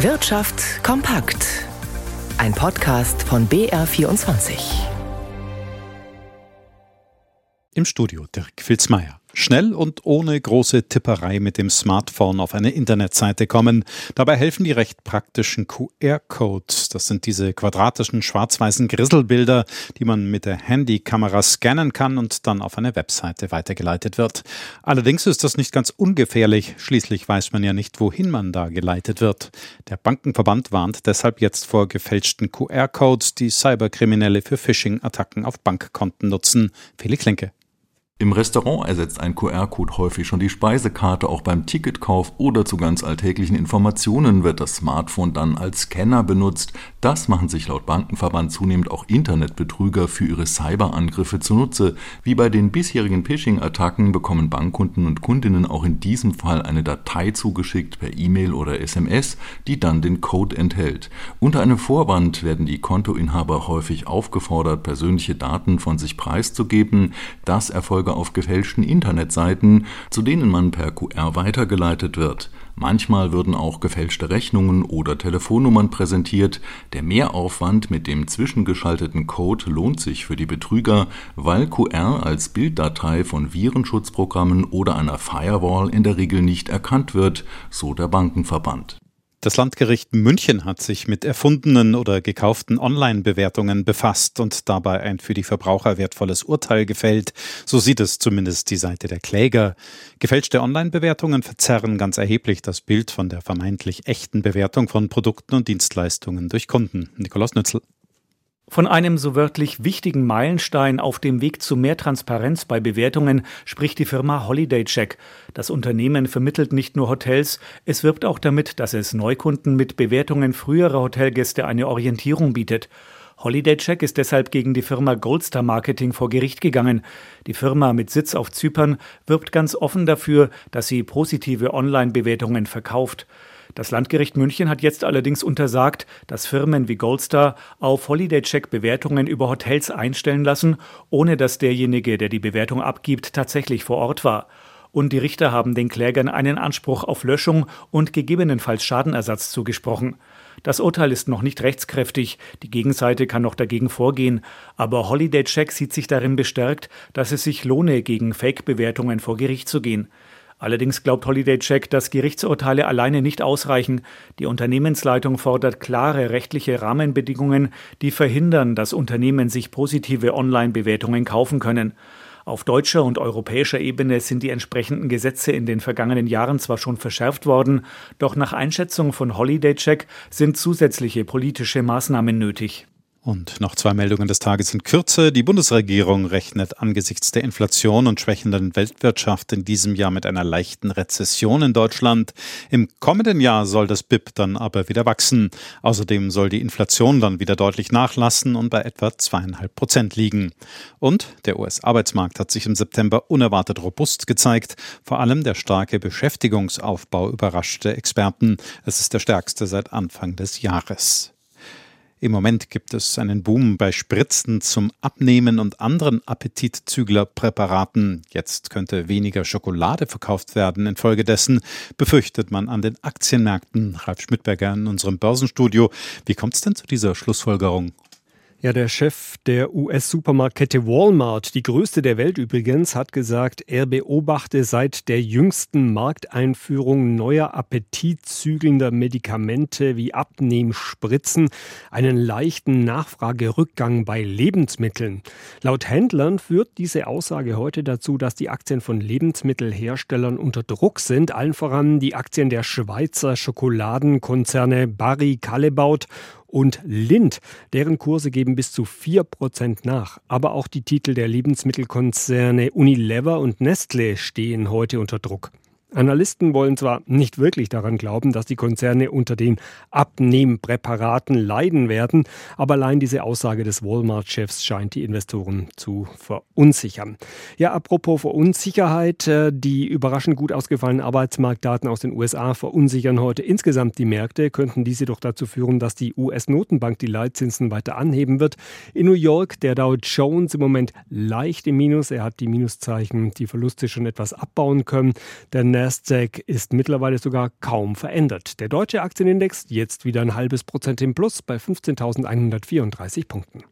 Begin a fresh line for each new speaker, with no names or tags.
Wirtschaft kompakt. Ein Podcast von BR24.
Im Studio Dirk Filzmeier. Schnell und ohne große Tipperei mit dem Smartphone auf eine Internetseite kommen. Dabei helfen die recht praktischen QR-Codes. Das sind diese quadratischen schwarz-weißen Grisselbilder, die man mit der Handykamera scannen kann und dann auf eine Webseite weitergeleitet wird. Allerdings ist das nicht ganz ungefährlich. Schließlich weiß man ja nicht, wohin man da geleitet wird. Der Bankenverband warnt deshalb jetzt vor gefälschten QR-Codes, die Cyberkriminelle für Phishing-Attacken auf Bankkonten nutzen. Felix Lenke.
Im Restaurant ersetzt ein QR-Code häufig schon die Speisekarte, auch beim Ticketkauf oder zu ganz alltäglichen Informationen wird das Smartphone dann als Scanner benutzt. Das machen sich laut Bankenverband zunehmend auch Internetbetrüger für ihre Cyberangriffe zunutze. Wie bei den bisherigen Phishing-Attacken bekommen Bankkunden und Kundinnen auch in diesem Fall eine Datei zugeschickt per E-Mail oder SMS, die dann den Code enthält. Unter einem Vorwand werden die Kontoinhaber häufig aufgefordert, persönliche Daten von sich preiszugeben. Das erfolgt Nachfolger auf gefälschten Internetseiten, zu denen man per QR weitergeleitet wird. Manchmal würden auch gefälschte Rechnungen oder Telefonnummern präsentiert. Der Mehraufwand mit dem zwischengeschalteten Code lohnt sich für die Betrüger, weil QR als Bilddatei von Virenschutzprogrammen oder einer Firewall in der Regel nicht erkannt wird, so der Bankenverband.
Das Landgericht München hat sich mit erfundenen oder gekauften Online-Bewertungen befasst und dabei ein für die Verbraucher wertvolles Urteil gefällt. So sieht es zumindest die Seite der Kläger. Gefälschte Online-Bewertungen verzerren ganz erheblich das Bild von der vermeintlich echten Bewertung von Produkten und Dienstleistungen durch Kunden. Nikolaus Nützel.
Von einem so wörtlich wichtigen Meilenstein auf dem Weg zu mehr Transparenz bei Bewertungen spricht die Firma Holiday Check. Das Unternehmen vermittelt nicht nur Hotels, es wirbt auch damit, dass es Neukunden mit Bewertungen früherer Hotelgäste eine Orientierung bietet. Holiday Check ist deshalb gegen die Firma Goldstar Marketing vor Gericht gegangen. Die Firma mit Sitz auf Zypern wirbt ganz offen dafür, dass sie positive Online-Bewertungen verkauft. Das Landgericht München hat jetzt allerdings untersagt, dass Firmen wie Goldstar auf Holiday-Check Bewertungen über Hotels einstellen lassen, ohne dass derjenige, der die Bewertung abgibt, tatsächlich vor Ort war. Und die Richter haben den Klägern einen Anspruch auf Löschung und gegebenenfalls Schadenersatz zugesprochen. Das Urteil ist noch nicht rechtskräftig, die Gegenseite kann noch dagegen vorgehen, aber Holiday Check sieht sich darin bestärkt, dass es sich lohne, gegen Fake-Bewertungen vor Gericht zu gehen. Allerdings glaubt Holiday Check, dass Gerichtsurteile alleine nicht ausreichen. Die Unternehmensleitung fordert klare rechtliche Rahmenbedingungen, die verhindern, dass Unternehmen sich positive Online-Bewertungen kaufen können. Auf deutscher und europäischer Ebene sind die entsprechenden Gesetze in den vergangenen Jahren zwar schon verschärft worden, doch nach Einschätzung von Holiday Check sind zusätzliche politische Maßnahmen nötig.
Und noch zwei Meldungen des Tages in Kürze. Die Bundesregierung rechnet angesichts der Inflation und schwächenden Weltwirtschaft in diesem Jahr mit einer leichten Rezession in Deutschland. Im kommenden Jahr soll das BIP dann aber wieder wachsen. Außerdem soll die Inflation dann wieder deutlich nachlassen und bei etwa zweieinhalb Prozent liegen. Und der US-Arbeitsmarkt hat sich im September unerwartet robust gezeigt. Vor allem der starke Beschäftigungsaufbau überraschte Experten. Es ist der stärkste seit Anfang des Jahres. Im Moment gibt es einen Boom bei Spritzen zum Abnehmen und anderen Appetitzüglerpräparaten. Jetzt könnte weniger Schokolade verkauft werden. Infolgedessen befürchtet man an den Aktienmärkten. Ralf Schmidberger in unserem Börsenstudio. Wie kommt es denn zu dieser Schlussfolgerung?
Ja, der Chef der US-Supermarktkette Walmart, die größte der Welt übrigens, hat gesagt, er beobachte seit der jüngsten Markteinführung neuer appetitzügelnder Medikamente wie Abnehmspritzen einen leichten Nachfragerückgang bei Lebensmitteln. Laut Händlern führt diese Aussage heute dazu, dass die Aktien von Lebensmittelherstellern unter Druck sind, allen voran die Aktien der Schweizer Schokoladenkonzerne Barry Callebaut und Lind. Deren Kurse geben bis zu 4% nach. Aber auch die Titel der Lebensmittelkonzerne Unilever und Nestle stehen heute unter Druck. Analysten wollen zwar nicht wirklich daran glauben, dass die Konzerne unter den Abnehmpräparaten leiden werden, aber allein diese Aussage des Walmart-Chefs scheint die Investoren zu verunsichern. Ja, apropos Verunsicherheit, äh, die überraschend gut ausgefallenen Arbeitsmarktdaten aus den USA verunsichern heute insgesamt die Märkte, könnten diese doch dazu führen, dass die US-Notenbank die Leitzinsen weiter anheben wird. In New York der Dow Jones im Moment leicht im Minus, er hat die Minuszeichen, die Verluste schon etwas abbauen können. Der Nasdaq ist mittlerweile sogar kaum verändert. Der deutsche Aktienindex jetzt wieder ein halbes Prozent im Plus bei 15.134 Punkten.